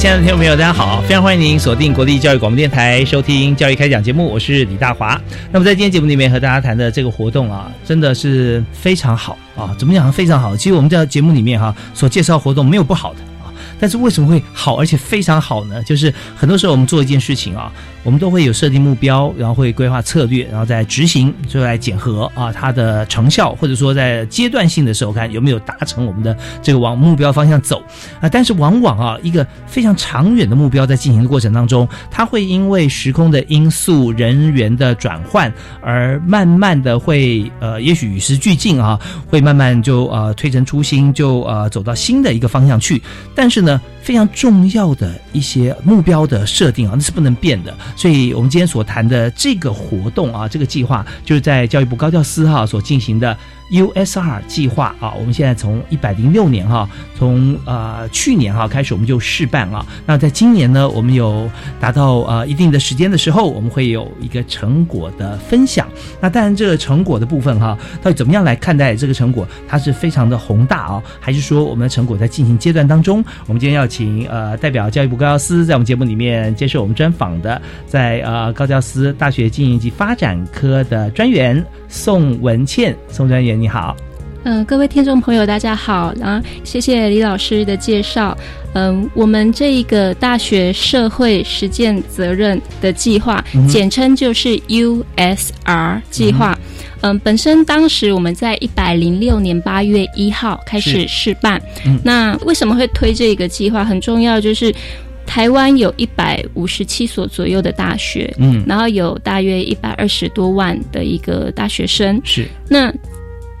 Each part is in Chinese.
亲爱的听众朋友，大家好！非常欢迎您锁定国立教育广播电台收听《教育开讲》节目，我是李大华。那么在今天节目里面和大家谈的这个活动啊，真的是非常好啊！怎么讲？非常好。其实我们在节目里面哈所介绍活动没有不好的，但是为什么会好而且非常好呢？就是很多时候我们做一件事情啊。我们都会有设定目标，然后会规划策略，然后再执行，最后来检核啊它的成效，或者说在阶段性的时候看有没有达成我们的这个往目标方向走啊。但是往往啊一个非常长远的目标在进行的过程当中，它会因为时空的因素、人员的转换而慢慢的会呃，也许与时俱进啊，会慢慢就呃推陈出新，就呃走到新的一个方向去。但是呢。Украина 非常重要的一些目标的设定啊，那是不能变的。所以，我们今天所谈的这个活动啊，这个计划，就是在教育部高教司哈所进行的。USR 计划啊，我们现在从一百零六年哈，从呃去年哈开始我们就试办啊。那在今年呢，我们有达到呃一定的时间的时候，我们会有一个成果的分享。那当然，这个成果的部分哈，到底怎么样来看待这个成果？它是非常的宏大啊，还是说我们的成果在进行阶段当中？我们今天要请呃代表教育部高教司在我们节目里面接受我们专访的，在呃高教司大学经营及发展科的专员宋文倩宋专员。你好，嗯，各位听众朋友，大家好，然后谢谢李老师的介绍。嗯，我们这一个大学社会实践责任的计划，简称就是 USR 计划。嗯，本身当时我们在一百零六年八月一号开始试办。那为什么会推这个计划？很重要，就是台湾有一百五十七所左右的大学，嗯，然后有大约一百二十多万的一个大学生。是那。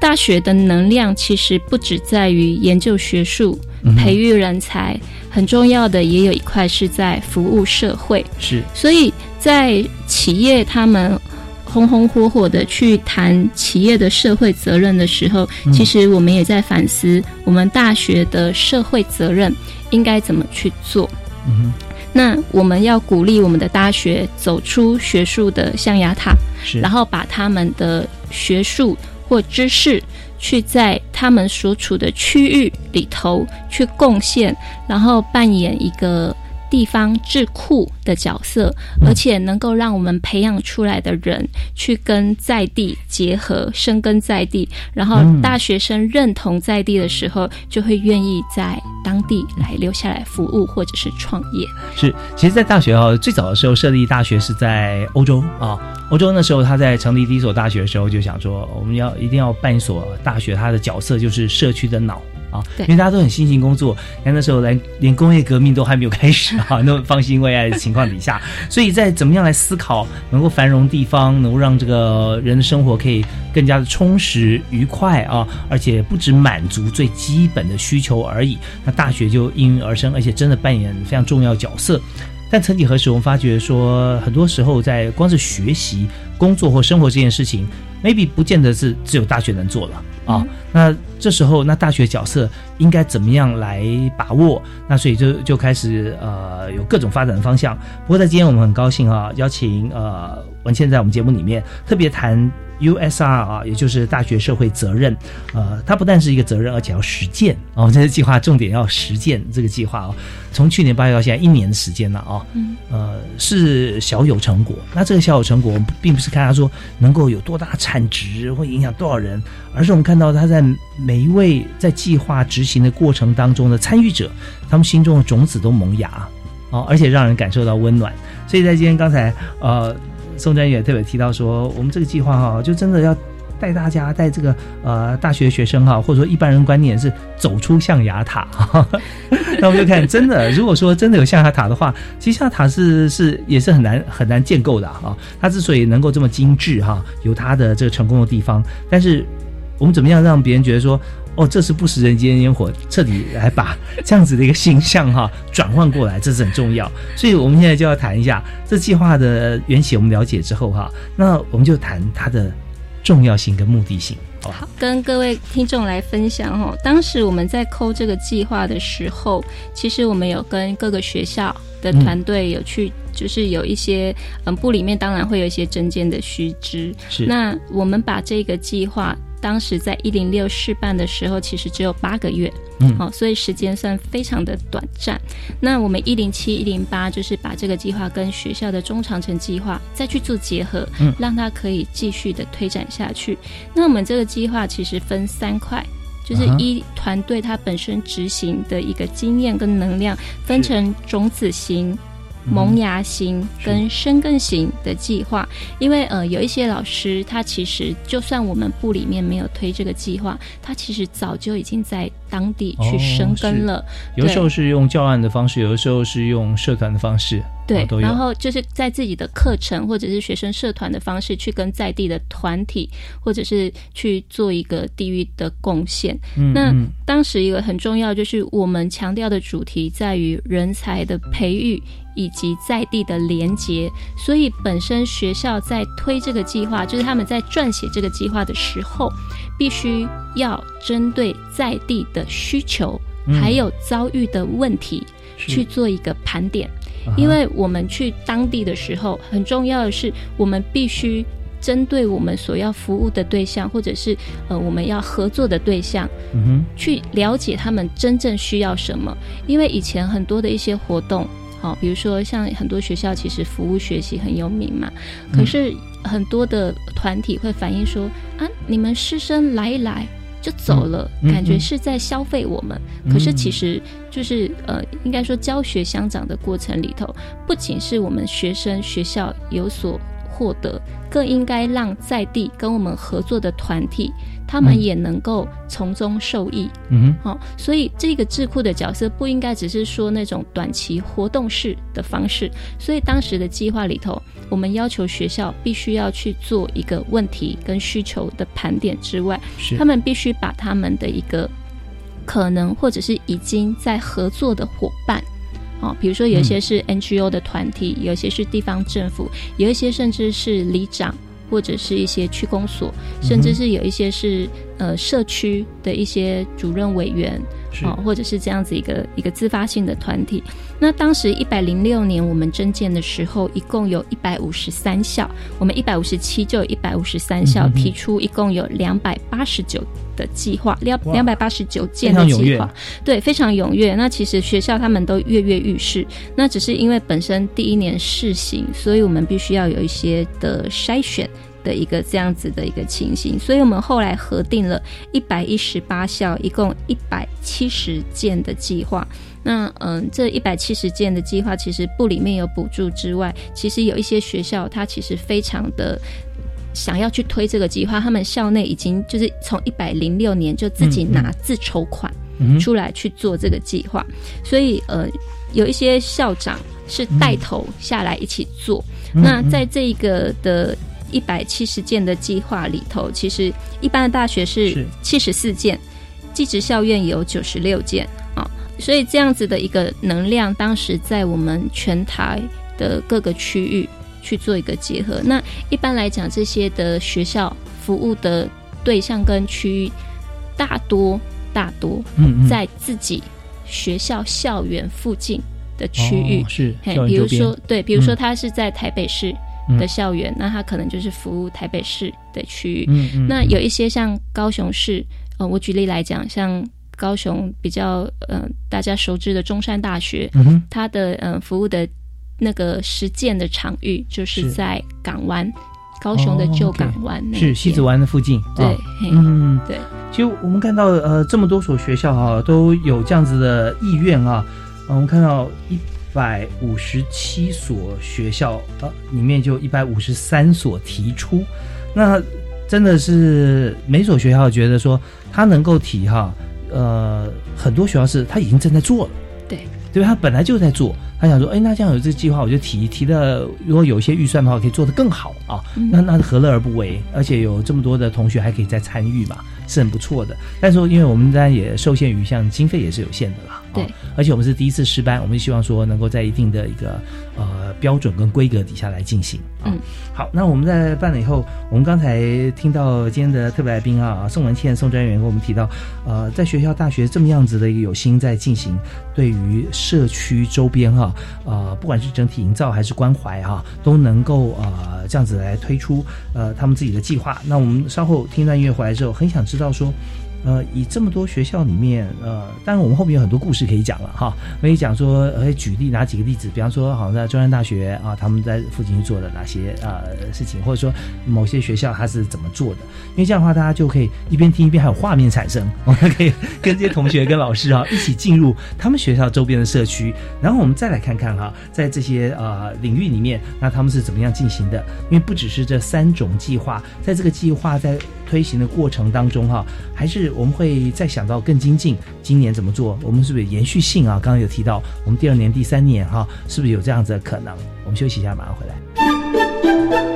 大学的能量其实不只在于研究学术、培育人才，很重要的也有一块是在服务社会。是，所以在企业他们红红火火的去谈企业的社会责任的时候，其实我们也在反思我们大学的社会责任应该怎么去做。嗯那我们要鼓励我们的大学走出学术的象牙塔，是，然后把他们的学术。或知识，去在他们所处的区域里头去贡献，然后扮演一个。地方智库的角色，而且能够让我们培养出来的人去跟在地结合，生根在地，然后大学生认同在地的时候，就会愿意在当地来留下来服务或者是创业。是，其实，在大学哦，最早的时候设立大学是在欧洲啊，欧洲那时候他在成立第一所大学的时候，就想说我们要一定要办一所大学，它的角色就是社区的脑。啊，因为大家都很辛勤工作，看那时候连连工业革命都还没有开始啊，那么方兴未艾的情况底下，所以在怎么样来思考能够繁荣地方，能够让这个人的生活可以更加的充实愉快啊，而且不止满足最基本的需求而已，那大学就应运而生，而且真的扮演非常重要角色。但曾几何时，我们发觉说，很多时候在光是学习、工作或生活这件事情，maybe 不见得是只有大学能做了啊。那这时候，那大学角色应该怎么样来把握？那所以就就开始呃有各种发展的方向。不过在今天我们很高兴啊，邀请呃文倩在我们节目里面特别谈 USR 啊，也就是大学社会责任，呃，它不但是一个责任，而且要实践哦。这个计划重点要实践这个计划哦。从去年八月到现在一年的时间了哦，嗯，呃，是小有成果。那这个小有成果，我们并不是看他说能够有多大产值，会影响多少人，而是我们看到他在每一位在计划执行的过程当中的参与者，他们心中的种子都萌芽哦，而且让人感受到温暖。所以在今天刚才呃。宋专也特别提到说，我们这个计划哈，就真的要带大家带这个呃大学学生哈，或者说一般人观念是走出象牙塔。那我们就看，真的，如果说真的有象牙塔的话，其实象牙塔是是也是很难很难建构的啊。它之所以能够这么精致哈，有它的这个成功的地方，但是我们怎么样让别人觉得说？哦，这是不食人间烟火，彻底来把 这样子的一个形象哈转换过来，这是很重要。所以我们现在就要谈一下这计划的缘起，我们了解之后哈，那我们就谈它的重要性跟目的性。好，跟各位听众来分享哦。当时我们在抠这个计划的时候，其实我们有跟各个学校的团队有去，就是有一些嗯部里面当然会有一些针尖的须知。是，那我们把这个计划。当时在一零六试办的时候，其实只有八个月，嗯，好，所以时间算非常的短暂。那我们一零七、一零八就是把这个计划跟学校的中长程计划再去做结合，嗯，让它可以继续的推展下去。那我们这个计划其实分三块，就是一团队它本身执行的一个经验跟能量，分成种子型。萌芽型跟生根型的计划，因为呃有一些老师，他其实就算我们部里面没有推这个计划，他其实早就已经在当地去生根了。有时候是用教案的方式，有的时候是用社团的方式。对，然后就是在自己的课程或者是学生社团的方式去跟在地的团体，或者是去做一个地域的贡献。那当时一个很重要就是我们强调的主题在于人才的培育以及在地的连接，所以本身学校在推这个计划，就是他们在撰写这个计划的时候，必须要针对在地的需求还有遭遇的问题去做一个盘点。因为我们去当地的时候，很重要的是，我们必须针对我们所要服务的对象，或者是呃我们要合作的对象，嗯，去了解他们真正需要什么。因为以前很多的一些活动，好，比如说像很多学校其实服务学习很有名嘛，可是很多的团体会反映说啊，你们师生来一来。就走了，感觉是在消费我们。可是其实就是呃，应该说教学相长的过程里头，不仅是我们学生学校有所获得，更应该让在地跟我们合作的团体。他们也能够从中受益，嗯哼，好，所以这个智库的角色不应该只是说那种短期活动式的方式。所以当时的计划里头，我们要求学校必须要去做一个问题跟需求的盘点之外，他们必须把他们的一个可能或者是已经在合作的伙伴，哦，比如说有一些是 NGO 的团体，有些是地方政府，有一些甚至是里长。或者是一些区公所，甚至是有一些是呃社区的一些主任委员，哦，或者是这样子一个一个自发性的团体。那当时一百零六年我们征建的时候，一共有一百五十三校，我们一百五十七就有一百五十三校提出，一共有两百八十九的计划，两两百八十九件的计划，对，非常踊跃。那其实学校他们都跃跃欲试，那只是因为本身第一年试行，所以我们必须要有一些的筛选。的一个这样子的一个情形，所以我们后来核定了一百一十八校，一共一百七十件的计划。那嗯，这一百七十件的计划，其实部里面有补助之外，其实有一些学校，它其实非常的想要去推这个计划，他们校内已经就是从一百零六年就自己拿自筹款出来去做这个计划，所以呃，有一些校长是带头下来一起做。那在这一个的。一百七十件的计划里头，其实一般的大学是七十四件，技职校院有九十六件啊，所以这样子的一个能量，当时在我们全台的各个区域去做一个结合。那一般来讲，这些的学校服务的对象跟区域，大多大多在自己学校校园附近的区域，是，比如说对，比如说他是在台北市。的校园，那它可能就是服务台北市的区域。嗯嗯，那有一些像高雄市，呃，我举例来讲，像高雄比较呃大家熟知的中山大学，嗯哼，它的呃服务的那个实践的场域就是是在港湾，高雄的旧港湾是西子湾的附近，对，嗯，对。其实我们看到呃这么多所学校哈、都有这样子的意愿啊，呃我们看到一百五十七所学校呃里面就一百五十三所提出，那真的是每所学校觉得说他能够提哈，呃很多学校是他已经正在做了。对，对吧？他本来就在做，他想说，哎，那这样有这个计划，我就提提的，如果有一些预算的话，可以做得更好啊。嗯那那何乐而不为？而且有这么多的同学还可以再参与嘛，是很不错的。但是，因为我们当然也受限于像经费也是有限的啦，啊对，而且我们是第一次试班，我们希望说能够在一定的一个呃标准跟规格底下来进行。啊嗯，好，那我们在办了以后，我们刚才听到今天的特别来宾啊，宋文倩宋专员跟我们提到，呃，在学校大学这么样子的一个有心在进行，对于社区周边哈、呃，不管是整体营造还是关怀哈、都能够呃这样子来推出呃他们自己的计划。那我们稍后听段音乐回来之后，很想知道说。呃，以这么多学校里面，呃，当然我们后面有很多故事可以讲了哈，可以讲说，呃，举例拿几个例子，比方说，好像在中山大学啊，他们在附近做了哪些呃事情，或者说某些学校它是怎么做的，因为这样的话，大家就可以一边听一边还有画面产生，我们可以跟这些同学跟老师啊一起进入他们学校周边的社区，然后我们再来看看哈，在这些呃领域里面，那他们是怎么样进行的？因为不只是这三种计划，在这个计划在推行的过程当中哈，还是我们会再想到更精进，今年怎么做？我们是不是延续性啊？刚刚有提到，我们第二年、第三年哈，是不是有这样子的可能？我们休息一下，马上回来。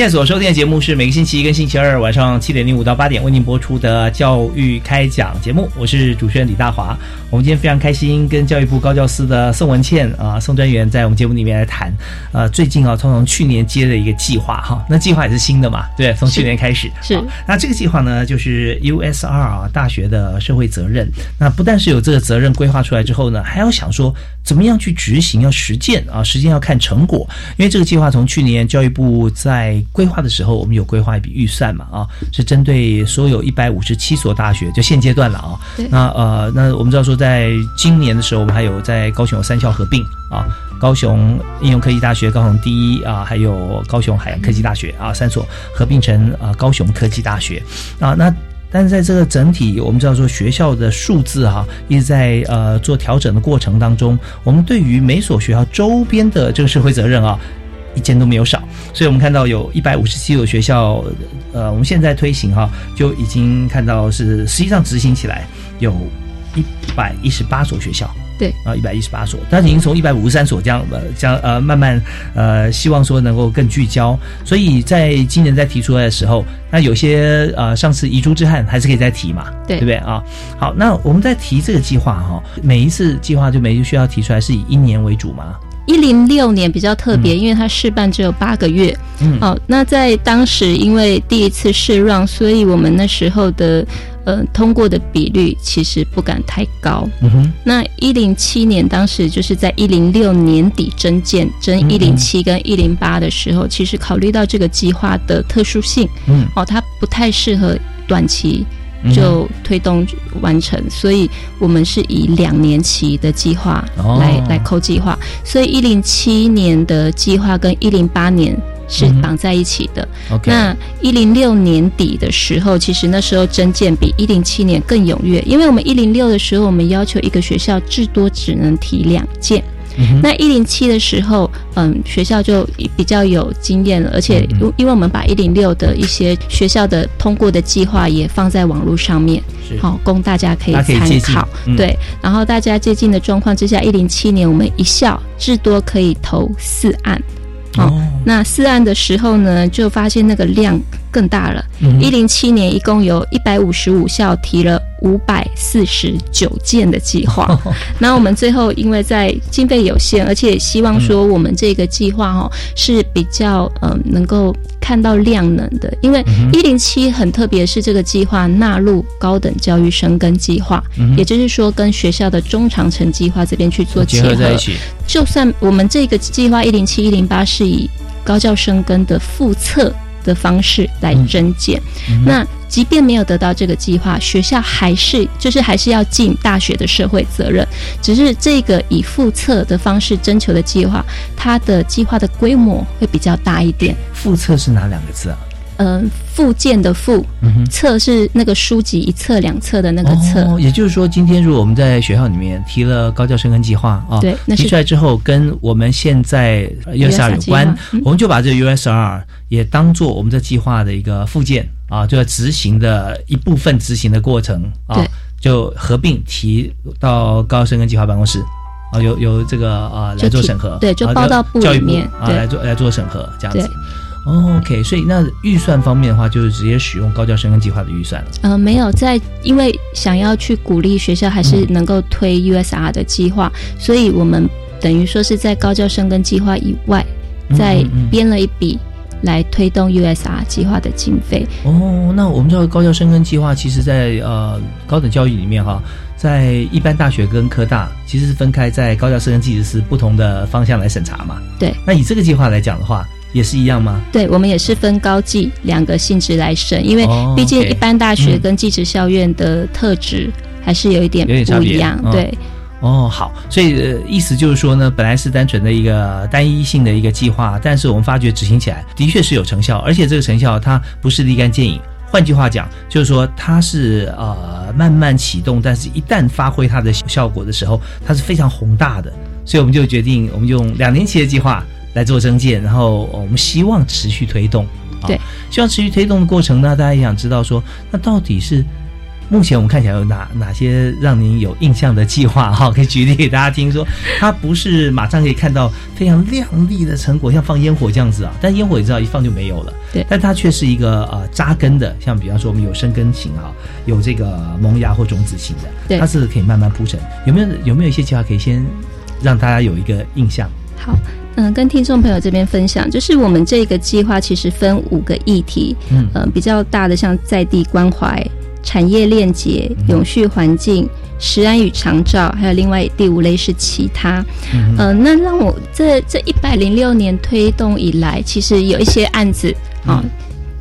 现在所收听的节目是每个星期一跟星期二晚上七点零五到八点为您播出的教育开讲节目，我是主持人李大华。我们今天非常开心，跟教育部高教司的宋文倩啊、宋专员在我们节目里面来谈，呃，最近啊，从从去年接的一个计划哈，那计划也是新的嘛，对，从去年开始是好那这个计划呢，就是 USR 啊大学的社会责任。那不但是有这个责任规划出来之后呢，还要想说怎么样去执行，要实践啊，实践要看成果。因为这个计划从去年教育部在规划的时候，我们有规划一笔预算嘛啊，是针对所有一百五十七所大学，就现阶段了啊。对那呃，那我们知道说，在今年的时候，我们还有在高雄有三校合并啊，高雄应用科技大学、高雄第一啊，还有高雄海洋科技大学啊，三所合并成啊高雄科技大学啊，那。但是在这个整体，我们知道说学校的数字哈、一直在呃做调整的过程当中，我们对于每所学校周边的这个社会责任啊，一件都没有少。所以我们看到有一百五十七所学校，呃，我们现在推行哈、就已经看到是实际上执行起来有一百一十八所学校。对。啊，一百一十八所，但是已经从一百五十三所这样呃这样呃慢慢呃希望说能够更聚焦，所以在今年在提出来的时候，那有些呃上次遗珠之憾还是可以再提嘛，对。对不对？啊？好，那我们在提这个计划哈、每一次计划就每一次需要提出来是以一年为主吗，一零六年比较特别，因为它试办只有八个月。嗯。哦，那在当时因为第一次试 run，所以我们那时候的呃通过的比率其实不敢太高。嗯哼，那一零七年当时就是在一零六年底征建征嗯。一零七跟一零八的时候，其实考虑到这个计划的特殊性，嗯。哦，它不太适合短期就推动完成，所以我们是以两年期的计划哦。来、来扣计划，所以一零七年的计划跟一零八年是绑在一起的。那一零六年底的时候，其实那时候征件比一零七年更踊跃，因为我们一零六的时候，我们要求一个学校至多只能提两件。嗯那一零七的时候，嗯，学校就比较有经验了，而且嗯因因为我们把一零六的一些学校的通过的计划也放在网络上面，是好、供大家可以参考。嗯对，然后大家接近的状况之下，一零七年我们一校至多可以投四案。哦哦，那四案的时候呢，就发现那个量更大了。嗯一零七年一共有一百五十五校提了五百四十九件的计划。那我们最后因为在经费有限，而且希望说我们这个计划哦是比较嗯、呃能够看到量能的，因为一零七很特别，是这个计划纳入高等教育生根计划，嗯也就是说跟学校的中长程计划这边去做结结合在一起，就算我们这个计划一零七一零八是以高教生根的复测的方式来增减，嗯那即便没有得到这个计划，学校还是就是还是要尽大学的社会责任，只是这个以复测的方式征求的计划，它的计划的规模会比较大一点。复测是哪两个字啊？嗯、附件的附，嗯。册是那个书籍一册两册的那个册，哦，也就是说，今天如果我们在学校里面提了高教生根计划啊，对提出来之后，跟我们现在呃 USR 有关我们就把这个 USR 也当做我们这计划的一个附件啊，就要执行的一部分执行的过程啊，就合并提到高教生根计划办公室。啊，由由这个啊来做审核，对就啊报到部教育部里面啊来做来做审核这样子 OK，所以那预算方面的话，就是直接使用高教生跟计划的预算了。呃，没有在，因为想要去鼓励学校还是能够推 USR 的计划，所以我们等于说是在高教生跟计划以外，再编了一笔来推动 USR 计划的经费。哦，那我们知道高教生根计划，其实在呃高等教育里面哈，在一般大学跟科大其实是分开在高教生根技师是不同的方向来审查嘛。对，那以这个计划来讲的话，也是一样吗？对，我们也是分高技两个性质来审，因为哦毕竟一般大学嗯跟技职校院的特质还是有一点有点不一样。嗯对，哦，好，所以、呃、意思就是说呢，本来是单纯的一个单一性的一个计划，但是我们发觉执行起来的确是有成效，而且这个成效它不是立竿见影。换句话讲，就是说它是呃慢慢启动，但是一旦发挥它的效果的时候，它是非常宏大的。所以我们就决定，我们用两年期的计划来做增建，然后呃我们希望持续推动。啊对，希望持续推动的过程呢，大家也想知道说，那到底是目前我们看起来有哪哪些让您有印象的计划哈？可以举例给大家听说，它不是马上可以看到非常亮丽的成果，像放烟火这样子啊。但烟火你知道一放就没有了，对但它却是一个呃扎根的，像比方说我们有生根型哈，有这个萌芽或种子型的，对它是可以慢慢铺陈。有没有有没有一些计划可以先让大家有一个印象？好，嗯，跟听众朋友这边分享，就是我们这个计划其实分五个议题，嗯呃，比较大的像在地关怀、产业链结、永续环境、食安与长照，还有另外第五类是其他。嗯呃，那让我这这一百零六年推动以来，其实有一些案子啊。嗯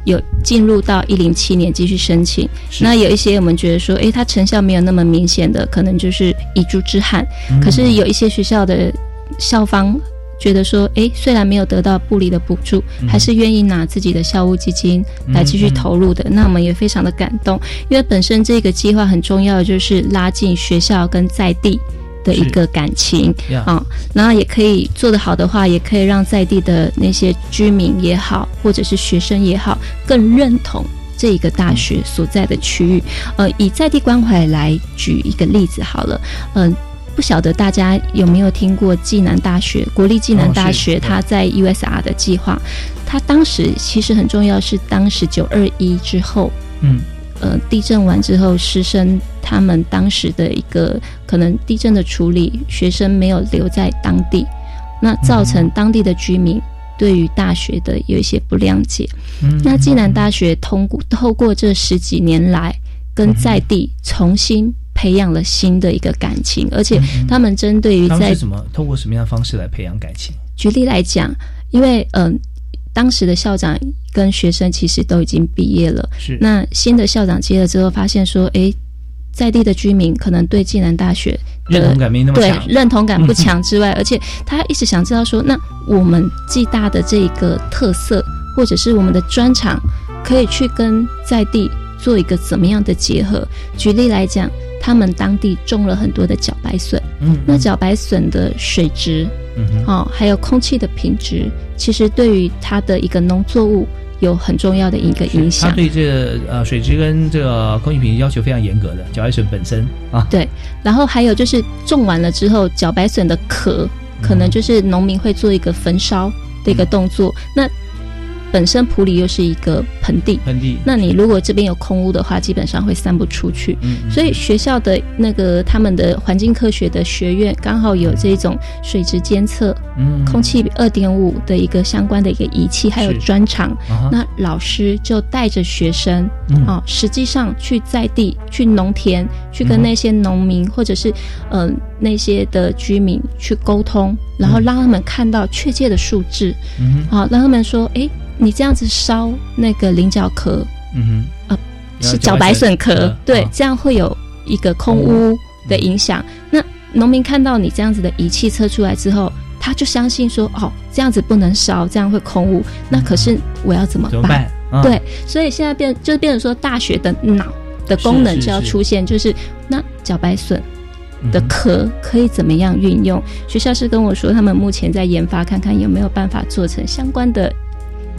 有进入到一零七年继续申请，那有一些我们觉得说，诶，它成效没有那么明显的，可能就是遗珠之憾。嗯可是有一些学校的校方觉得说，诶，虽然没有得到部里的补助，嗯还是愿意拿自己的校务基金来继续投入的，那我们也非常的感动，因为本身这个计划很重要就是拉近学校跟在地。的一个感情呀啊、然后也可以做得好的话，也可以让在地的那些居民也好，或者是学生也好，更认同这一个大学所在的区域。呃，以在地关怀来举一个例子好了，嗯、不晓得大家有没有听过暨南大学国立暨南大学，哦是它在 USR 的计划，它当时其实很重要，是当时九二一之后，嗯。呃，地震完之后，师生他们当时的一个可能地震的处理，学生没有留在当地，那造成当地的居民对于大学的有一些不谅解。嗯那暨南大学通过透过这十几年来，跟在地重新培养了新的一个感情，而且他们针对于在他们是怎么通过什么样的方式来培养感情？举例来讲，因为嗯、当时的校长跟学生其实都已经毕业了，是那新的校长接了之后，发现说，诶，在地的居民可能对暨南大学认同感没那么对强，认同感不强之外，而且他一直想知道说，那我们暨大的这一个特色，或者是我们的专长，可以去跟在地做一个怎么样的结合？举例来讲，他们当地种了很多的茭白笋。嗯，那茭白笋的水质，嗯哼，哦，还有空气的品质，其实对于它的一个农作物有很重要的一个影它响。对这个呃水质跟这个空气品质要求非常严格的，茭白笋本身啊，对，然后还有就是种完了之后，茭白笋的壳可能就是农民会做一个焚烧的一个动作。那本身普里又是一个盆地，盆地，那你如果这边有空屋的话，基本上会散不出去。嗯，嗯所以学校的那个他们的环境科学的学院刚好有这种水质监测、嗯空气二点五的一个相关的一个仪器，还有是。专长。啊那老师就带着学生，嗯。哦，实际上去在地、去农田、去跟那些农民、或者是嗯、呃那些的居民去沟通，然后嗯。让他们看到确切的数字，嗯哼。好、让他们说，诶，你这样子烧那个菱角壳嗯哼啊是茭白笋壳，对，这样会有一个空污的影响。那农民看到你这样子的仪器测出来之后，他就相信说，哦，这样子不能烧，这样会空污。那可是我要怎么办？啊对，所以现在变就变成说，大学的脑的功能就要出现，就是那茭白笋嗯的壳可以怎么样运用？学校是跟我说，他们目前在研发，看看有没有办法做成相关的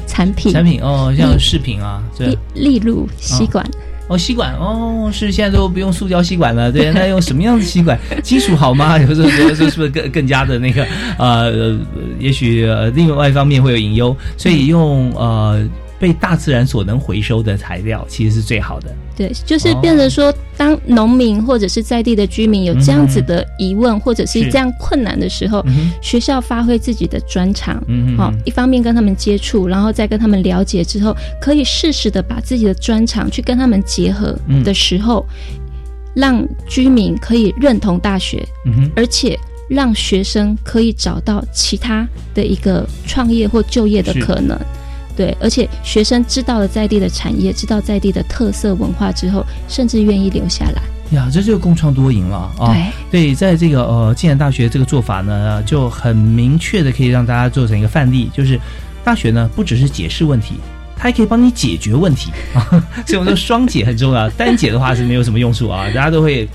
产品，产品哦，像嗯饰品啊，对例，例如吸管。哦，吸管哦，是现在都不用塑胶吸管了，对，那用什么样的吸管？金属好吗？有时候觉得说是不是更更加的那个呃，也许呃另外一方面会有隐忧，所以用呃被大自然所能回收的材料，其实是最好的。对，就是变成说，当农民或者是在地的居民有这样子的疑问，或者是是。这样困难的时候，嗯，学校发挥自己的专长，好、一方面跟他们接触，然后再跟他们了解之后，可以适时的把自己的专长去跟他们结合嗯。的时候，让居民可以认同大学，嗯，而且让学生可以找到其他的一个创业或就业的可能。对，而且学生知道了在地的产业，知道在地的特色文化之后，甚至愿意留下来。呀，这就是共创多赢了啊！对对，在这个呃暨南大学这个做法呢，就很明确的可以让大家做成一个范例，就是大学呢不只是解释问题，它还可以帮你解决问题啊。所以我们说双解很重要，单解的话是没有什么用处啊，大家都会。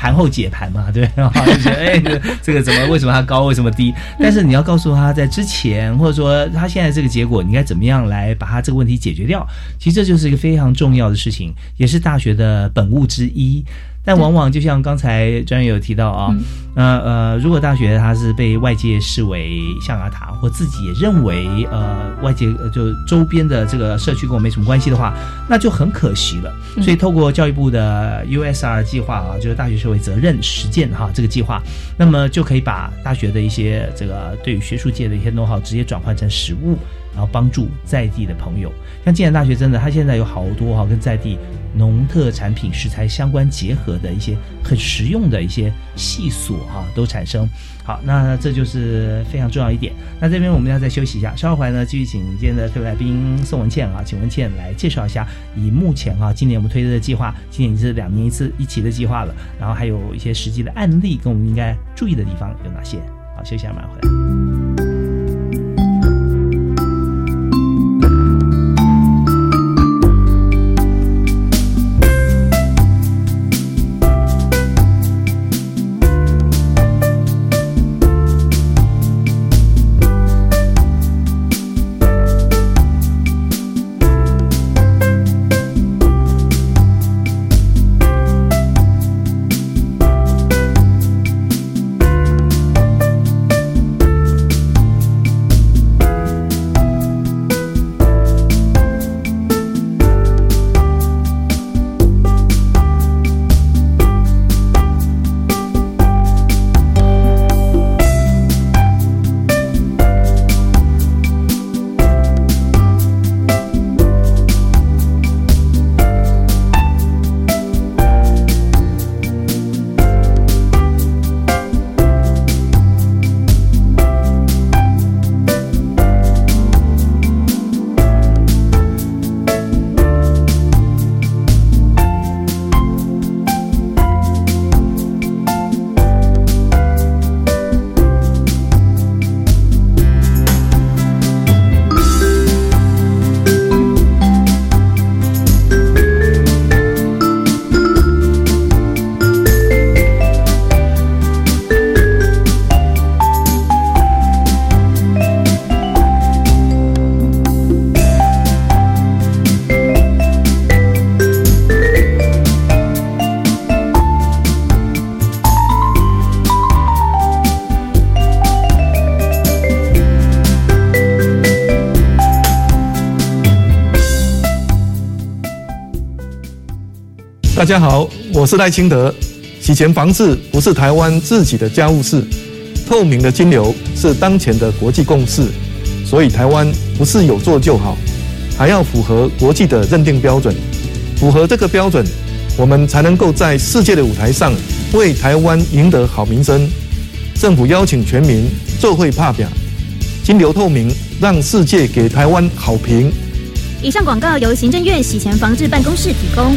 盘后解盘嘛，对，然后就觉得哎，这这个怎么为什么它高，为什么低？但是你要告诉他在之前，或者说他现在这个结果，你该怎么样来把他这个问题解决掉？其实这就是一个非常重要的事情，也是大学的本物之一。但往往就像刚才专员有提到啊，那呃，如果大学它是被外界视为象牙塔，或自己也认为呃外界呃就周边的这个社区跟我没什么关系的话，那就很可惜了。所以透过教育部的 USR 计划啊，就是大学社会责任实践哈这个计划，那么就可以把大学的一些这个对于学术界的一些 know how 直接转换成实物。然后帮助在地的朋友，像暨南大学真的，它现在有好多哈跟在地农特产品食材相关结合的一些很实用的一些细索哈都产生。好，那这就是非常重要一点。那这边我们要再休息一下，稍后回来呢继续请今天的特别来宾宋文倩啊，请文倩来介绍一下以目前啊今年我们推出的计划，今年是两年一次一期的计划了，然后还有一些实际的案例跟我们应该注意的地方有哪些？好，休息一下，马上回来。大家好，我是赖清德。洗钱防治不是台湾自己的家务事，透明的金流是当前的国际共识。所以台湾不是有做就好，还要符合国际的认定标准。符合这个标准，我们才能够在世界的舞台上为台湾赢得好名声。政府邀请全民做会怕表，金流透明，让世界给台湾好评。以上广告由行政院洗钱防治办公室提供。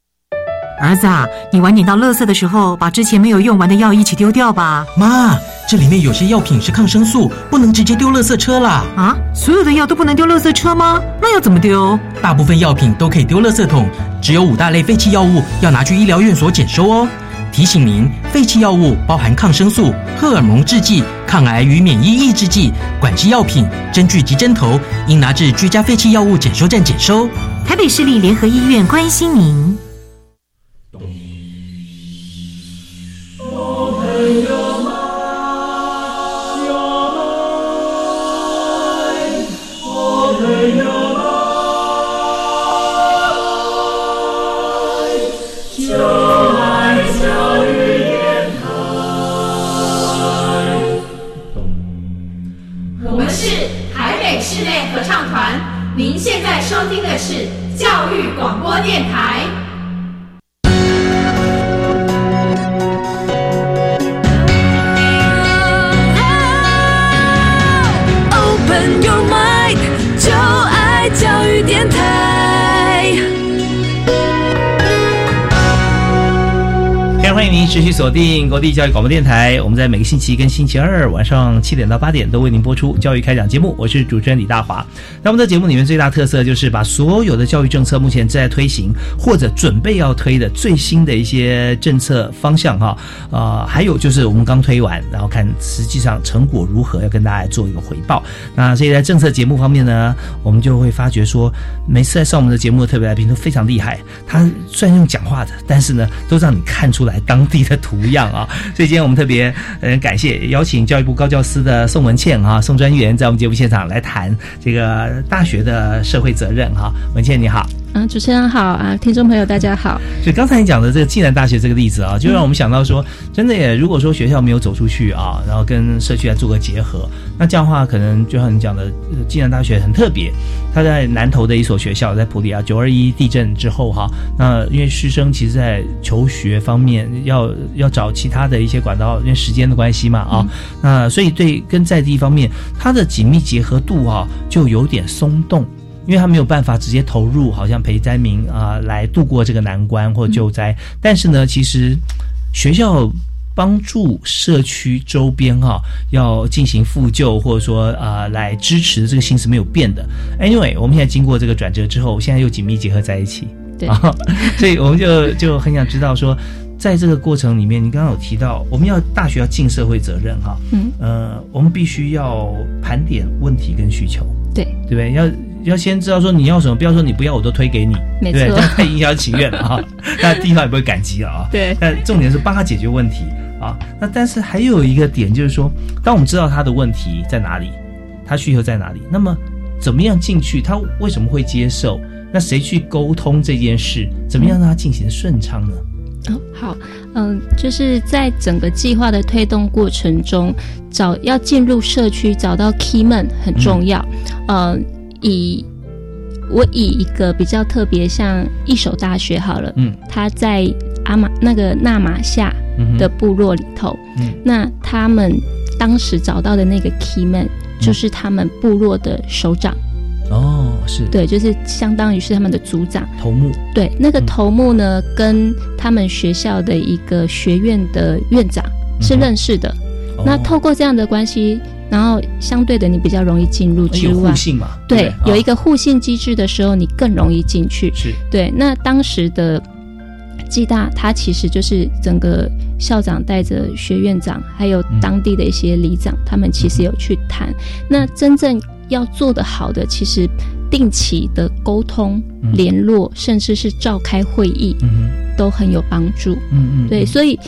儿子啊，你晚点到垃圾的时候，把之前没有用完的药一起丢掉吧。妈，这里面有些药品是抗生素，不能直接丢垃圾车啦。啊，所有的药都不能丢垃圾车吗？那要怎么丢？大部分药品都可以丢垃圾桶，只有五大类废弃药物要拿去医疗院所检收哦。提醒您，废弃药物包含抗生素、荷尔蒙制剂、抗癌与免疫抑制剂、管制药品、针具及针头，应拿至居家废弃药物检收站检收。台北市立联合医院关心您。我们有爱，有爱，我们有爱，教育电台。我们是海北室内合唱团，您现在收听的是教育广播电台。您持续锁定国立教育广播电台，我们在每个星期跟星期二晚上七点到八点都为您播出教育开讲节目，我是主持人李大华。那我们在节目里面最大特色就是把所有的教育政策目前正在推行或者准备要推的最新的一些政策方向哈，呃，还有就是我们刚推完，然后看实际上成果如何，要跟大家做一个回报。那所以在政策节目方面呢，我们就会发觉说，每次来上我们的节目的特别来宾都非常厉害，他虽然用讲话的，但是呢，都让你看出来当地的图样啊。所以今天我们特别嗯感谢邀请教育部高教司的宋文倩啊，宋专员在我们节目现场来谈这个大学的社会责任哈。文倩你好。啊，主持人好啊，听众朋友大家好。所以刚才你讲的这个暨南大学这个例子啊，就让我们想到说，真的也，如果说学校没有走出去啊，然后跟社区来做个结合，那这样的话，可能就像你讲的，呃暨南大学很特别，它在南投的一所学校，在普里啊，九二一地震之后哈，那因为师生其实在求学方面要要找其他的一些管道，因为时间的关系嘛啊，那所以对跟在地方面，它的紧密结合度啊，就有点松动。因为他没有办法直接投入，好像陪灾民啊、来度过这个难关或救灾。但是呢，其实学校帮助社区周边哈、要进行复救，或者说啊、来支持这个心是没有变的。Anyway，我们现在经过这个转折之后，现在又紧密结合在一起。对啊，所以我们就就很想知道说，在这个过程里面，你刚刚有提到，我们要大学要尽社会责任哈，嗯，呃，我们必须要盘点问题跟需求，对对不对？要要先知道说你要什么，不要说你不要我都推给你，没错这样太影响情愿了哈，那地方也不会感激了啊。对但重点是帮他解决问题啊。那但是还有一个点就是说，当我们知道他的问题在哪里，他需求在哪里，那么怎么样进去？他为什么会接受？那谁去沟通这件事？怎么样让他进行顺畅呢？哦，好，嗯，就是在整个计划的推动过程中，找要进入社区，找到 key man 很重要。呃，以我以一个比较特别，像一所大学好了，嗯，他在阿玛那个纳马夏的部落里头，嗯。那他们当时找到的那个 key man 就是他们部落的首长，哦，是。对，就是相当于是他们的组长。头目，对，那个头目呢，跟他们学校的一个学院的院长是认识的。哦。那透过这样的关系，然后相对的你比较容易进入之外，互信嘛？对，不有一个互信机制的时候，你更容易进去。是。对，那当时的暨大它其实就是整个校长带着学院长，还有当地的一些里长，他们其实有去谈。那真正要做得好的，其实定期的沟通、联络，甚至是召开会议，都很有帮助。嗯嗯，对，所以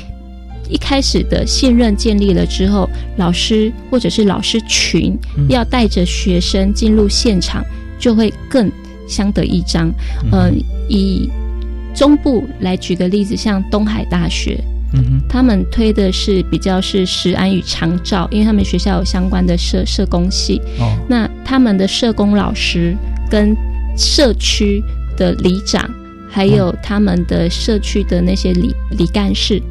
一开始的信任建立了之后，老师或者是老师群要带着学生进入现场，就会更相得益彰。嗯，以中部来举个例子，像东海大学。嗯他们推的是比较是实安与长照，因为他们学校有相关的社社工系。哦，那他们的社工老师跟社区的里长，还有他们的社区的那些里里干事，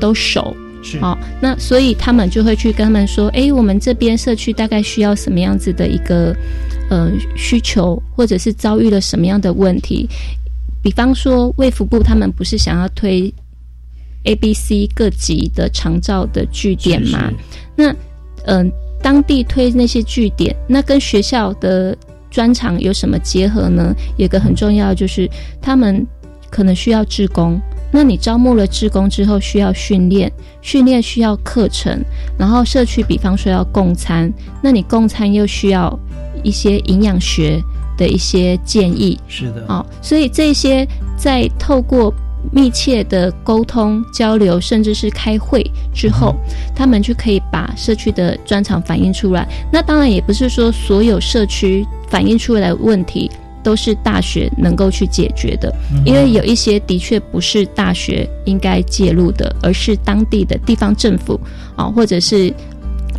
都熟。是哦，那所以他们就会去跟他们说，哎，我们这边社区大概需要什么样子的一个呃需求，或者是遭遇了什么样的问题？比方说，卫福部他们不是想要推。A、B、C 各级的长照的据点嘛？那嗯，当地推那些据点，那跟学校的专长有什么结合呢？有个很重要就是他们可能需要志工，那你招募了志工之后需要训练，训练需要课程，然后社区比方说要供餐，那你供餐又需要一些营养学的一些建议。是的，哦，所以这些在透过。密切的沟通交流，甚至是开会之后，他们就可以把社区的专长反映出来。那当然也不是说所有社区反映出来的问题都是大学能够去解决的，因为有一些的确不是大学应该介入的，而是当地的地方政府啊，或者是。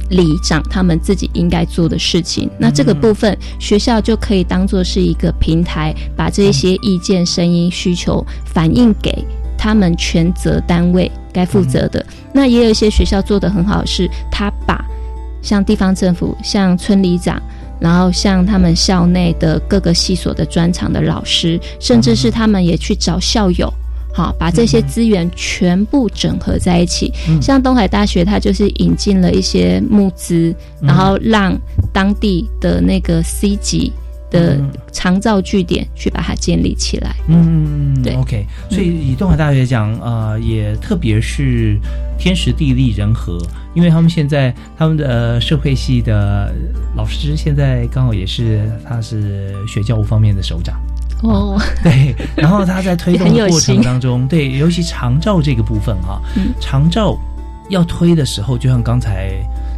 里长他们自己应该做的事情，那这个部分学校就可以当做是一个平台，把这些意见、声音、需求反映给他们全责单位该负责的。那也有一些学校做得很好，是他把像地方政府、像村里长，然后像他们校内的各个系所的专长的老师，甚至是他们也去找校友。好，把这些资源全部整合在一起。像东海大学，它就是引进了一些募资，然后让当地的那个 C 级的长照据点去把它建立起来。嗯，对，OK。所以以东海大学讲，呃，也特别是天时地利人和，因为他们现在他们的社会系的老师现在刚好也是他是学教务方面的首长。哦，对，然后他在推动的过程当中，对，尤其长照这个部分哈，长照要推的时候，就像刚才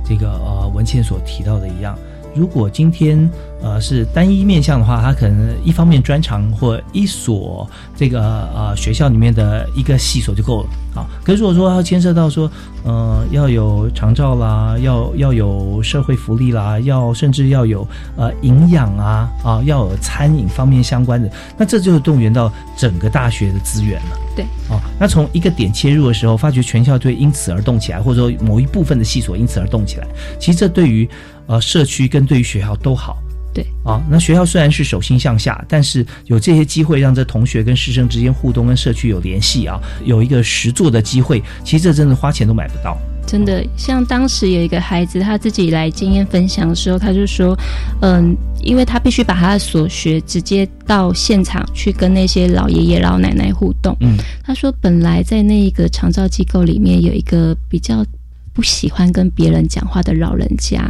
这个呃文倩所提到的一样，如果今天呃是单一面向的话，他可能一方面专长或一所这个呃学校里面的一个系所就够了啊。可是如果说要牵涉到说，呃，要有长照啦，要要有社会福利啦，要甚至要有呃营养啊啊，要有餐饮方面相关的，那这就动员到整个大学的资源了。对，哦，那从一个点切入的时候，发觉全校就会因此而动起来，或者说某一部分的系所因此而动起来。其实这对于呃社区跟对于学校都好。对啊，那学校虽然是手心向下，但是有这些机会让这同学跟师生之间互动，跟社区有联系啊，有一个实做的机会，其实这真的花钱都买不到。真的，像当时有一个孩子，他自己来经验分享的时候，他就说，嗯，因为他必须把他的所学直接到现场去跟那些老爷爷老奶奶互动。嗯，他说本来在那一个长照机构里面有一个比较。不喜欢跟别人讲话的老人家，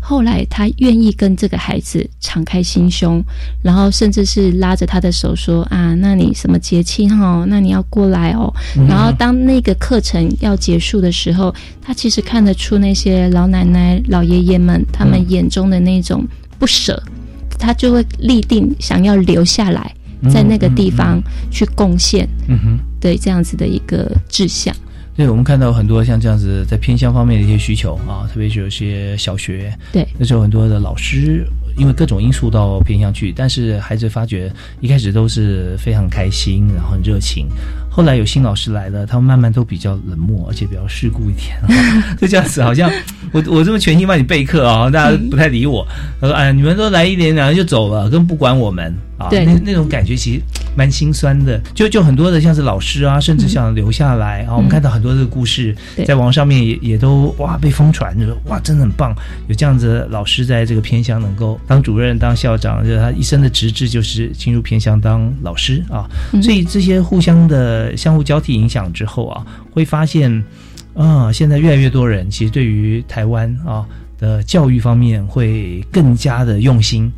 后来他愿意跟这个孩子敞开心胸，然后甚至是拉着他的手说：“啊，那你什么节气哈？那你要过来哦。”然后当那个课程要结束的时候，他其实看得出那些老奶奶、老爷爷们他们眼中的那种不舍，他就会立定想要留下来，在那个地方去贡献，嗯哼，对这样子的一个志向。对，我们看到很多像这样子在偏乡方面的一些需求啊，特别是有些小学，对，那时候很多的老师因为各种因素到偏乡去，但是孩子发觉一开始都是非常开心，然后很热情，后来有新老师来了，他们慢慢都比较冷漠，而且比较世故一点，就这样子，好像 我我这么全心帮你备课啊，大家不太理我，他说哎，你们都来一点两就走了，根本不管我们。啊，对，那那种感觉其实蛮心酸的，就就很多的像是老师啊，甚至想留下来啊，我们看到很多的故事在网上面也也都哇被疯传，就说哇真的很棒，有这样子老师在这个偏乡能够当主任、当校长，就是他一生的职志就是进入偏乡当老师啊，所以这些互相的。相互交替影响之后啊，会发现，啊，现在越来越多人其实对于台湾啊的教育方面会更加的用心，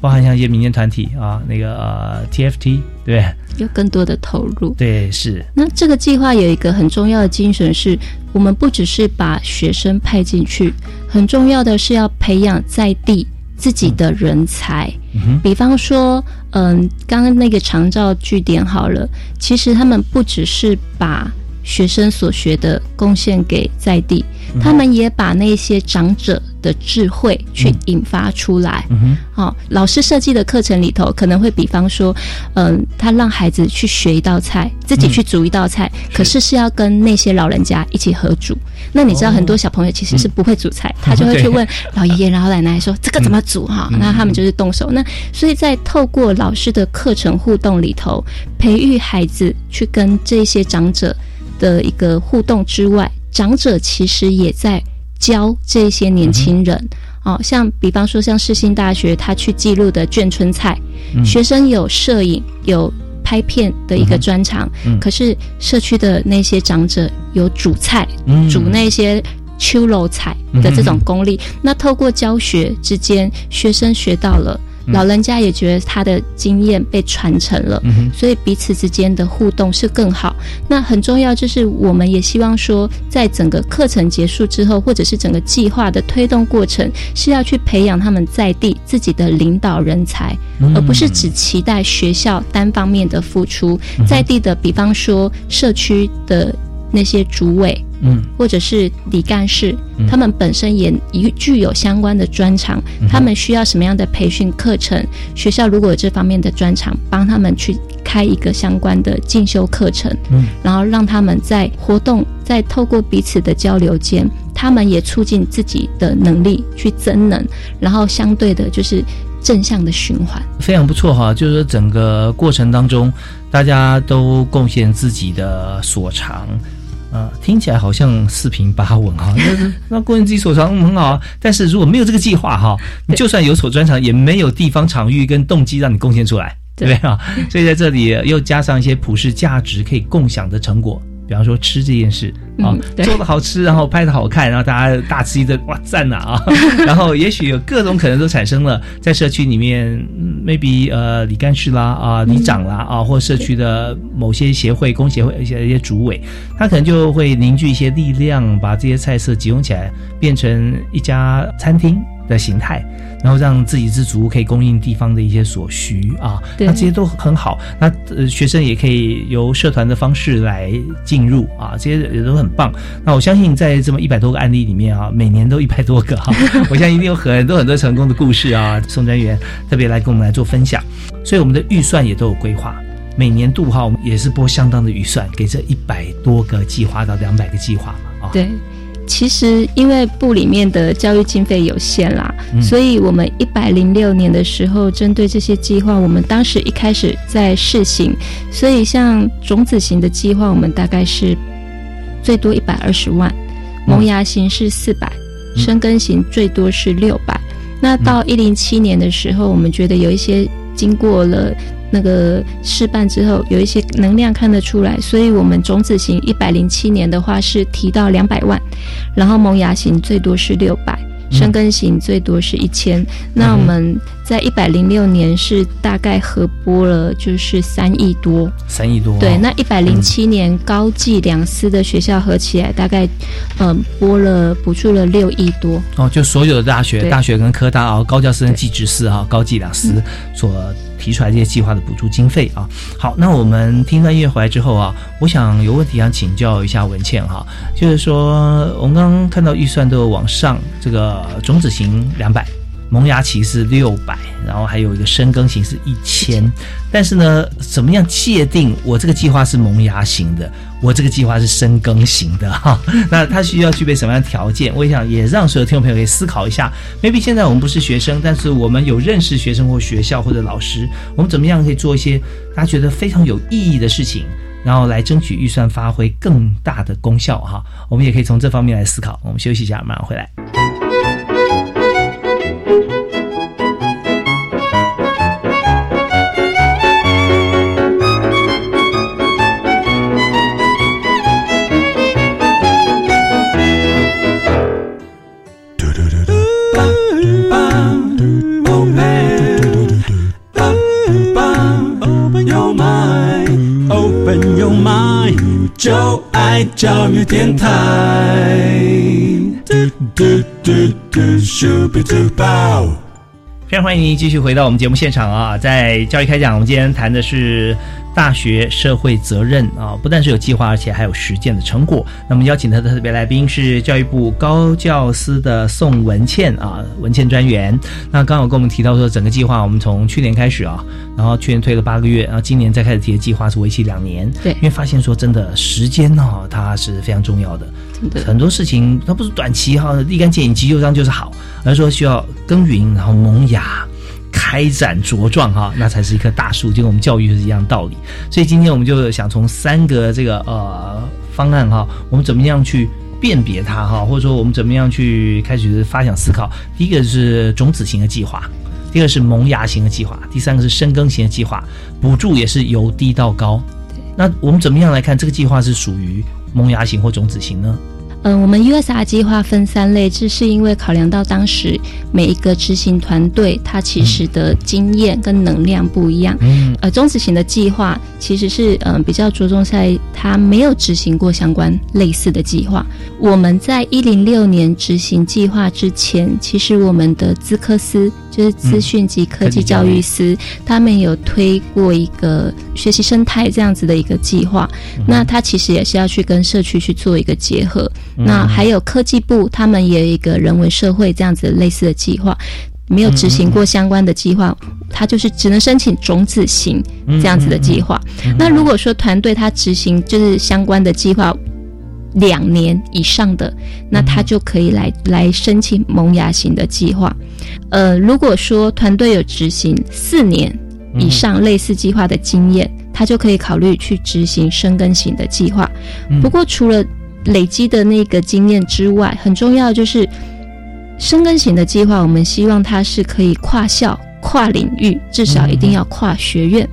包含像一些民间团体啊，那个、呃、TFT 对？有更多的投入。对，是。那这个计划有一个很重要的精神是，我们不只是把学生派进去，很重要的是要培养在地自己的人才。嗯比方说，嗯，刚刚那个长照据点好了，其实他们不只是把学生所学的贡献给在地，嗯他们也把那些长者的智慧去引发出来。好、老师设计的课程里头可能会比方说，嗯，他让孩子去学一道菜，自己去煮一道菜，可是是要跟那些老人家一起合煮。那你知道很多小朋友其实是不会煮菜，他就会去问老爷爷、老奶奶说这个怎么煮哈、那他们就是动手。那所以在透过老师的课程互动里头，培育孩子去跟这些长者的一个互动之外，长者其实也在教这些年轻人。哦，像比方说像世新大学，他去记录的眷村菜，嗯学生有摄影有拍片的一个专长，嗯可是社区的那些长者有煮菜，嗯煮那些秋楼菜的这种功力。那透过教学之间，学生学到了。嗯老人家也觉得他的经验被传承了，嗯所以彼此之间的互动是更好。那很重要就是，我们也希望说，在整个课程结束之后，或者是整个计划的推动过程，是要去培养他们在地自己的领导人才，嗯而不是只期待学校单方面的付出。嗯在地的，比方说社区的那些主委，嗯或者是李干事，嗯他们本身也具具有相关的专长，嗯他们需要什么样的培训课程？学校如果有这方面的专长，帮他们去开一个相关的进修课程，嗯然后让他们在活动，在透过彼此的交流间，他们也促进自己的能力去增能，然后相对的就是正向的循环。非常不错哈，就是说整个过程当中，大家都贡献自己的所长。呃，听起来好像四平八稳哈，那那个人自己所长很好啊。但是如果没有这个计划哈，你就算有所专长，也没有地方场域跟动机让你贡献出来，对不对啊？所以在这里又加上一些普世价值可以共享的成果，比方说吃这件事啊嗯，做的好吃，然后拍的好看，然后大家大吃一顿，哇赞呐啊！然后也许有各种可能都产生了，在社区里面嗯，maybe 呃李干事啦啊、里长啦啊，或社区的某些协会、工协会一些一些主委，他可能就会凝聚一些力量，把这些菜色集中起来，变成一家餐厅的形态，然后让自给自足，可以供应地方的一些所需啊。那这些都很好。那呃，学生也可以由社团的方式来进入啊，这些也都很棒。那我相信在这么一百多个案例里面啊，每年都一百多个哈、我相信一定有很多很多成功的故事啊。宋专员特别来跟我们来做分享，所以我们的预算也都有规划。每年度哈，我们也是拨相当的预算给这一百多个计划到两百个计划嘛啊。对，其实因为部里面的教育经费有限啦，嗯。所以我们一百零六年的时候，针对这些计划，我们当时一开始在试行，所以像种子型的计划，我们大概是最多一百二十万，萌芽型是四百、嗯。生根型最多是六百。那到一零七年的时候，我们觉得有一些经过了那个试办之后，有一些能量看得出来，所以我们种子型一百零七年的话是提到两百万，然后萌芽型最多是六百。生根型最多是一千、那我们在一百零六年是大概合播了就是三亿多，三亿多。对，那一百零七年高技两司的学校合起来大概嗯播了补助了六亿多，哦，就所有的大学、大学跟科大啊、高教师跟技职师啊、高技两司所提出来这些计划的补助经费啊。好，那我们听完音乐回来之后啊，我想有问题想请教一下文倩哈，就是说我们刚刚看到预算都有往上，这个种子型两百。萌芽期是六百，然后还有一个深耕型是一千，但是呢，怎么样界定我这个计划是萌芽型的，我这个计划是深耕型的哈？那它需要具备什么样的条件？我也想也让所有听众朋友可以思考一下。maybe 现在我们不是学生，但是我们有认识学生或学校或者老师，我们怎么样可以做一些大家觉得非常有意义的事情？然后来争取预算发挥更大的功效哈，我们也可以从这方面来思考。我们休息一下，马上回来。教育电台。嘟嘟嘟嘟咻比嘟爆非常欢迎您继续回到我们节目现场啊！在教育开讲，我们今天谈的是大学社会责任啊，不但是有计划，而且还有实践的成果。那么邀请他的特别来宾是教育部高教司的宋文倩啊，文倩专员。那刚好跟我们提到说，整个计划我们从去年开始啊，然后去年推了八个月，然后今年再开始提的计划是为期两年。对，因为发现说真的时间呢、它是非常重要的。很多事情它不是短期哈立竿见影、急救章就是好，而是说需要耕耘，然后萌芽。开展茁壮哈，那才是一棵大树，就跟我们教育是一样道理。所以今天我们就想从三个这个呃方案哈，我们怎么样去辨别它哈，或者说我们怎么样去开始发想思考。第一个是种子型的计划，第二个是萌芽型的计划，第三个是深耕型的计划，补助也是由低到高。那我们怎么样来看这个计划是属于萌芽型或种子型呢？嗯，我们 USR 计划分三类，这是因为考量到当时每一个执行团队，它其实的经验跟能量不一样。嗯，呃，中子型的计划其实是嗯、呃、比较着重在它没有执行过相关类似的计划。我们在一零六年执行计划之前，其实我们的资科司就是资讯及科技教育司，他们有推过一个学习生态这样子的一个计划。那它其实也是要去跟社区去做一个结合。那还有科技部，他们也有一个人文社会这样子类似的计划，没有执行过相关的计划，它就是只能申请种子型这样子的计划。那如果说团队他执行就是相关的计划两年以上的，那他就可以来来申请萌芽型的计划。呃，如果说团队有执行四年以上类似计划的经验，他就可以考虑去执行生根型的计划。不过除了累积的那个经验之外，很重要就是深耕型的计划，我们希望它是可以跨校、跨领域，至少一定要跨学院。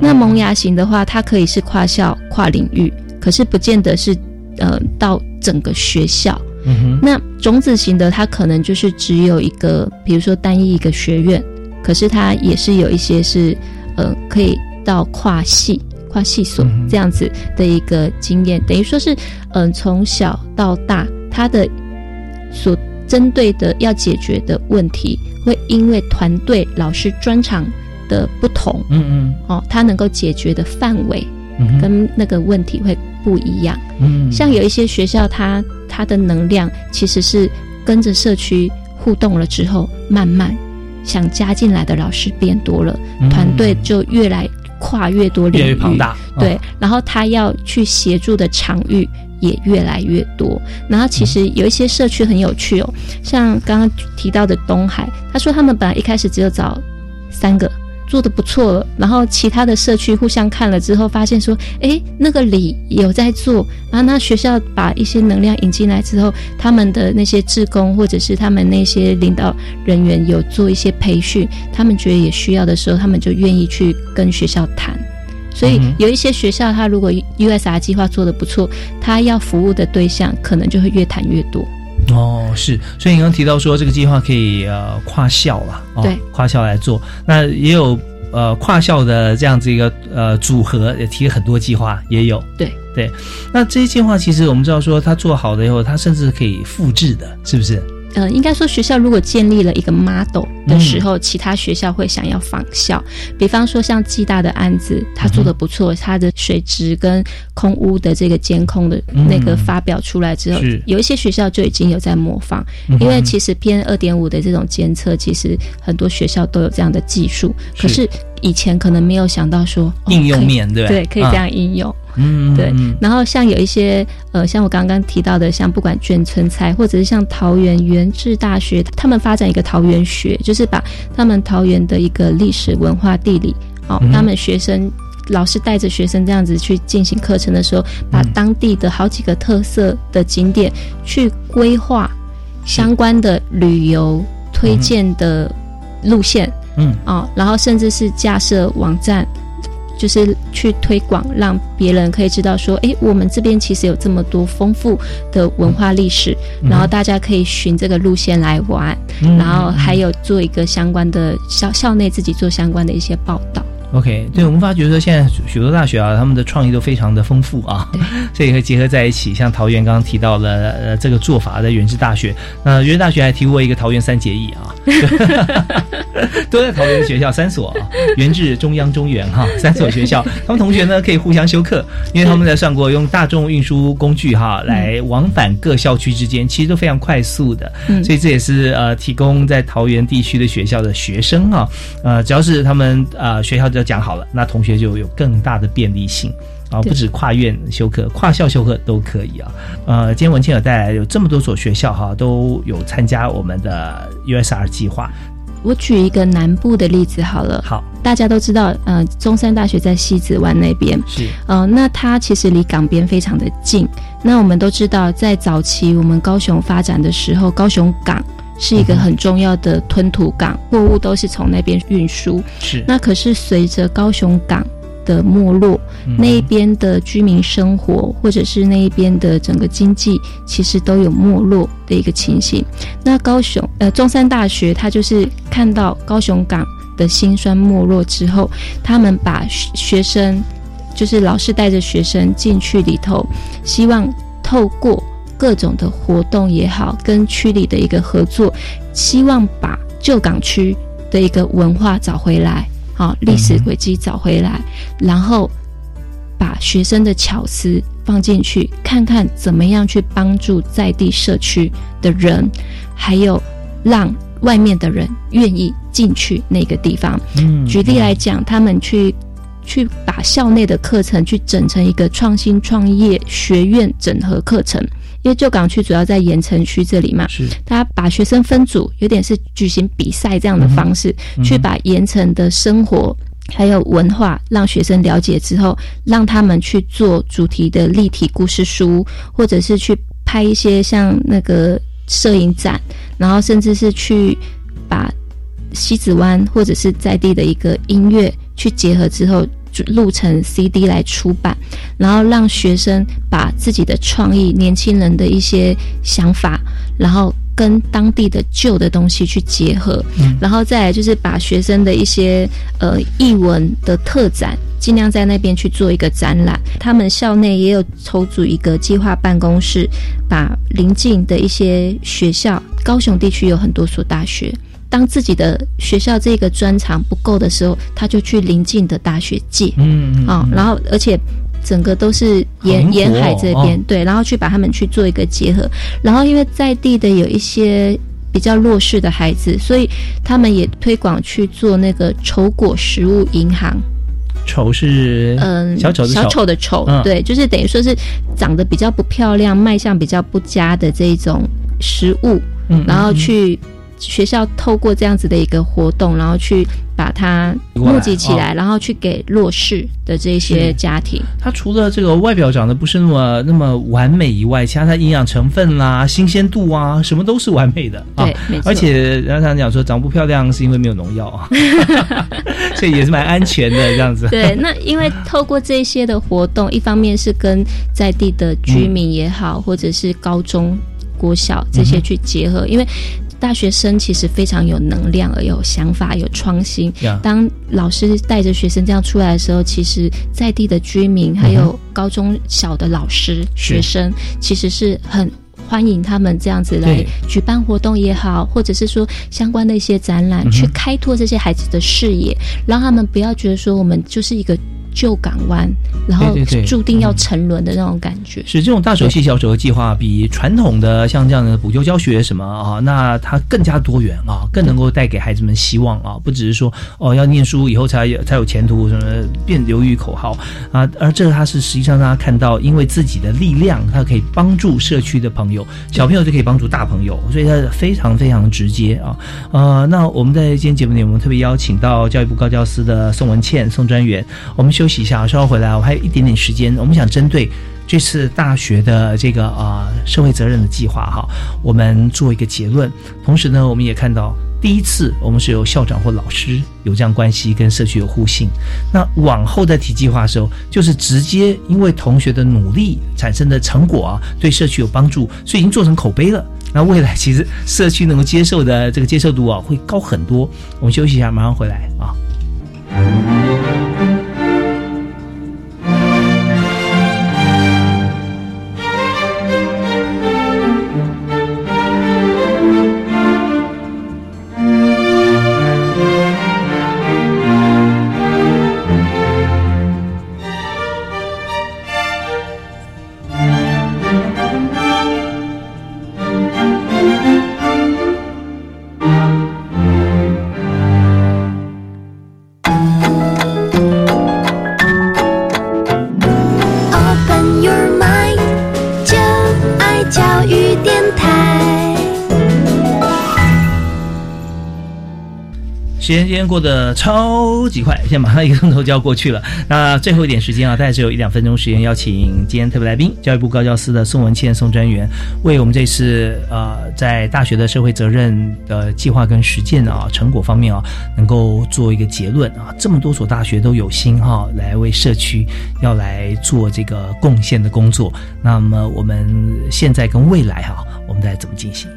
那萌芽型的话，它可以是跨校、跨领域，可是不见得是呃到整个学校。嗯那种子型的，它可能就是只有一个，比如说单一一个学院，可是它也是有一些是呃可以到跨系。跨系所这样子的一个经验，等于说是，嗯，从小到大，他的所针对的要解决的问题，会因为团队老师专长的不同，嗯嗯，哦，他能够解决的范围嗯跟那个问题会不一样。嗯像有一些学校它，它的能量其实是跟着社区互动了之后，慢慢想加进来的老师变多了，嗯团队就越来。跨越多领域，越来越庞大，对，然后他要去协助的场域也越来越多。然后其实有一些社区很有趣哦，像刚刚提到的东海，他说他们本来一开始只有找三个。做的不错了，然后其他的社区互相看了之后，发现说，哎，那个里有在做，然后那学校把一些能量引进来之后，他们的那些志工或者是他们那些领导人员有做一些培训，他们觉得也需要的时候，他们就愿意去跟学校谈。所以有一些学校，他如果 USR 计划做的不错，他要服务的对象可能就会越谈越多。哦，是，所以你刚刚提到说这个计划可以呃跨校啦，哦、对，跨校来做，那也有呃跨校的这样子一个呃组合，也提了很多计划，也有，对对。那这些计划其实我们知道说，它做好了以后，它甚至可以复制的，是不是？呃，应该说学校如果建立了一个 model 的时候，嗯、其他学校会想要仿效。比方说像暨大的案子，他做的不错，它、嗯、的水质跟空污的这个监控的那个发表出来之后，嗯、有一些学校就已经有在模仿。因为其实 PM 二点五的这种监测，其实很多学校都有这样的技术，可是以前可能没有想到说应用面，哦、对对，可以这样应用。嗯，对。然后像有一些呃，像我刚刚提到的，像不管眷村菜，或者是像桃园原治大学，他们发展一个桃园学，就是把他们桃园的一个历史文化地理，哦，嗯他们学生老师带着学生这样子去进行课程的时候，把当地的好几个特色的景点去规划相关的旅游推荐的路线，嗯，哦，然后甚至是架设网站。就是去推广，让别人可以知道说，哎，我们这边其实有这么多丰富的文化历史，嗯、然后大家可以循这个路线来玩，嗯、然后还有做一个相关的校校内自己做相关的一些报道。OK，对我们发觉说，现在许多大学啊，他们的创意都非常的丰富啊，所以会结合在一起。像桃园刚刚提到了呃这个做法，在原治大学，那原治大学还提过一个桃园三结义啊，都在桃园的学校三所啊，原治、中央、中原哈三所学校，他们同学呢可以互相修课，因为他们在算过用大众运输工具哈来往返各校区之间，其实都非常快速的，嗯。所以这也是呃提供在桃园地区的学校的学生啊，呃只要是他们呃学校就讲好了，那同学就有更大的便利性。啊，对不止跨院修课，跨校修课都可以啊。呃，今天文倩有带来有这么多所学校哈，都有参加我们的 USR 计划。我举一个南部的例子好了。好，大家都知道，呃，中山大学在西子湾那边，是呃，那它其实离港边非常的近。那我们都知道，在早期我们高雄发展的时候，高雄港是一个很重要的吞吐港，货物都是从那边运输。是那可是随着高雄港的没落，嗯那一边的居民生活，或者是那一边的整个经济，其实都有没落的一个情形。那高雄呃中山大学，它就是看到高雄港的辛酸没落之后，他们把学学生，就是老师带着学生进去里头，希望透过各种的活动也好，跟区里的一个合作，希望把旧港区的一个文化找回来，好、历史轨迹找回来，然后把学生的巧思放进去，看看怎么样去帮助在地社区的人，还有让外面的人愿意进去那个地方。嗯举例来讲，他们去去把校内的课程去整成一个创新创业学院整合课程。因为旧港区主要在盐城区这里嘛，是。他把学生分组，有点是举行比赛这样的方式，去把盐城的生活还有文化让学生了解之后，让他们去做主题的立体故事书，或者是去拍一些像那个摄影展，然后甚至是去把西子湾或者是在地的一个音乐去结合之后。就录成 CD 来出版，然后让学生把自己的创意、年轻人的一些想法，然后跟当地的旧的东西去结合，嗯然后再来就是把学生的一些呃译文的特展，尽量在那边去做一个展览。他们校内也有筹组一个计划办公室，把邻近的一些学校，高雄地区有很多所大学。当自己的学校这个专长不够的时候，他就去邻近的大学借，嗯嗯啊、然后而且整个都是沿沿海这边、哦。对，然后去把他们去做一个结合，然后因为在地的有一些比较弱势的孩子，所以他们也推广去做那个丑果食物银行，丑是嗯，小丑的小丑的丑，嗯。对，就是等于说是长得比较不漂亮、卖相比较不佳的这一种食物，嗯。然后去学校透过这样子的一个活动，然后去把它募集起来，哦然后去给弱势的这些家庭。它除了这个外表长得不是那么那么完美以外，其他它营养成分啦、新鲜度啊，什么都是完美的啊。对没错而且人家常讲说长不漂亮是因为没有农药啊，所以也是蛮安全的这样子。对，那因为透过这些的活动，一方面是跟在地的居民也好，或者是高中、国小这些去结合，因为。大学生其实非常有能量，而有想法，有创新。呀当老师带着学生这样出来的时候，其实在地的居民还有高中小的老师、是学生，其实是很欢迎他们这样子来举办活动也好，或者是说相关的一些展览，嗯去开拓这些孩子的视野，让他们不要觉得说我们就是一个旧港湾，然后注定要沉沦的那种感觉。是这种大手细小手的计划，比传统的像这样的补救教学什么啊，那它更加多元啊，更能够带给孩子们希望啊，不只是说哦要念书以后才有才有前途，什么变流于口号啊，而这个它是实际上让他看到，因为自己的力量，他可以帮助社区的朋友，小朋友就可以帮助大朋友，所以它非常非常直接啊。呃，那我们在今天节目里，我们特别邀请到教育部高教司的宋文倩宋专员，我们休息一下，稍后回来，我还有一点点时间，我们想针对。这次大学的这个啊、呃社会责任的计划哈，我们做一个结论。同时呢，我们也看到第一次我们是由校长或老师有这样关系，跟社区有互信。那往后在提计划的时候，就是直接因为同学的努力产生的成果啊，对社区有帮助，所以已经做成口碑了。那未来其实社区能够接受的这个接受度啊，会高很多。我们休息一下，马上回来啊。过得超级快，现在马上一个钟头就要过去了。那最后一点时间啊，大概只有一两分钟时间，邀请今天特别来宾，教育部高教司的宋文倩宋专员，为我们这次呃在大学的社会责任的计划跟实践啊成果方面啊，能够做一个结论啊。这么多所大学都有心哈，来为社区要来做这个贡献的工作。那么我们现在跟未来哈，我们再怎么进行？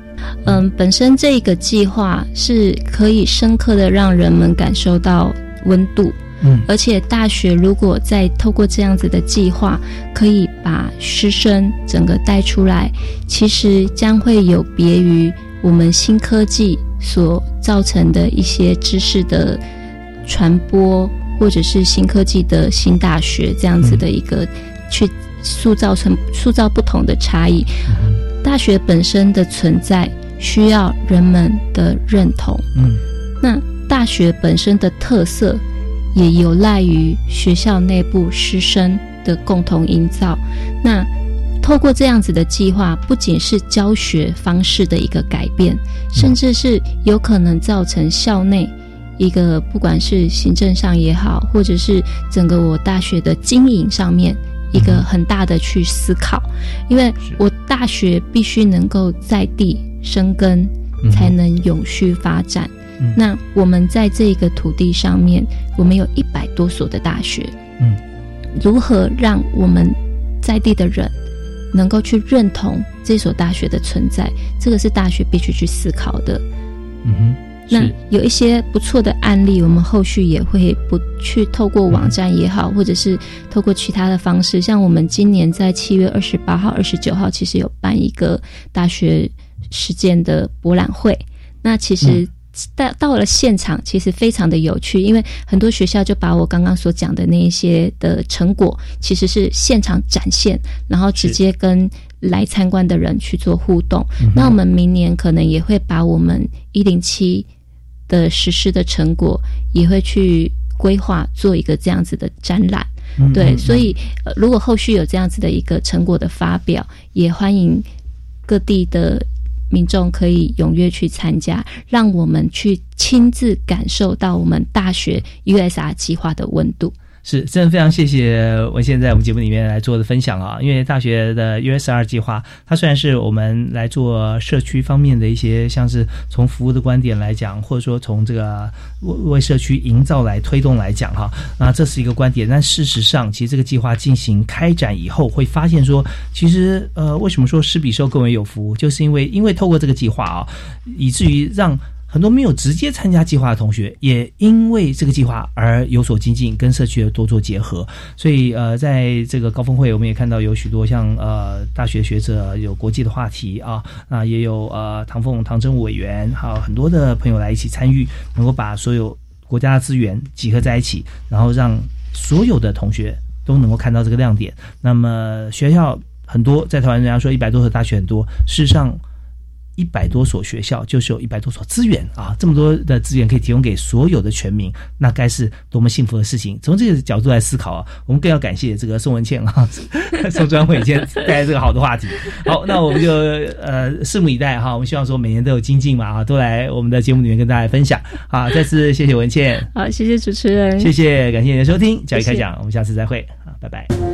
嗯，本身这个计划是可以深刻的让人们感受到温度，嗯，而且大学如果再透过这样子的计划，可以把师生整个带出来，其实将会有别于我们新科技所造成的一些知识的传播，或者是新科技的新大学这样子的一个去塑造成塑造不同的差异。大学本身的存在需要人们的认同，嗯，那大学本身的特色也有赖于学校内部师生的共同营造。那透过这样子的计划，不仅是教学方式的一个改变，甚至是有可能造成校内一个不管是行政上也好，或者是整个我大学的经营上面。一个很大的去思考，因为我大学必须能够在地生根，才能永续发展。那我们在这个土地上面，我们有一百多所的大学，嗯，如何让我们在地的人能够去认同这所大学的存在？这个是大学必须去思考的。嗯哼。那有一些不错的案例，我们后续也会不去透过网站也好，或者是透过其他的方式，像我们今年在七月二十八号、二十九号，其实有办一个大学实践的博览会。那其实到到了现场，其实非常的有趣，因为很多学校就把我刚刚所讲的那一些的成果，其实是现场展现，然后直接跟来参观的人去做互动。那我们明年可能也会把我们一零七。的实施的成果也会去规划做一个这样子的展览，对，所以呃，如果后续有这样子的一个成果的发表，也欢迎各地的民众可以踊跃去参加，让我们去亲自感受到我们大学 USR 计划的温度。是，真的非常谢谢文宪在我们节目里面来做的分享啊！因为大学的 USR 计划，它虽然是我们来做社区方面的一些，像是从服务的观点来讲，或者说从这个为为社区营造来推动来讲哈，那这是一个观点。但事实上，其实这个计划进行开展以后，会发现说，其实呃，为什么说施比受更为有福，就是因为因为透过这个计划啊，以至于让。很多没有直接参加计划的同学，也因为这个计划而有所精进，跟社区多做结合。所以，呃，在这个高峰会，我们也看到有许多像呃大学学者有国际的话题啊，那也有呃唐凤唐真委员，还有很多的朋友来一起参与，能够把所有国家的资源集合在一起，然后让所有的同学都能够看到这个亮点。那么学校很多，在台湾人家说一百多所大学很多，事实上。一百多所学校就是有一百多所资源啊，这么多的资源可以提供给所有的全民，那该是多么幸福的事情！从这个角度来思考啊，我们更要感谢这个宋文倩啊，宋专委今天带来这个好的话题。好，那我们就呃拭目以待哈。我们希望说每年都有精进嘛啊，都来我们的节目里面跟大家分享。好，再次谢谢文倩，好，谢谢主持人，谢谢，感谢您的收听，教育开讲，我们下次再会，啊，拜拜。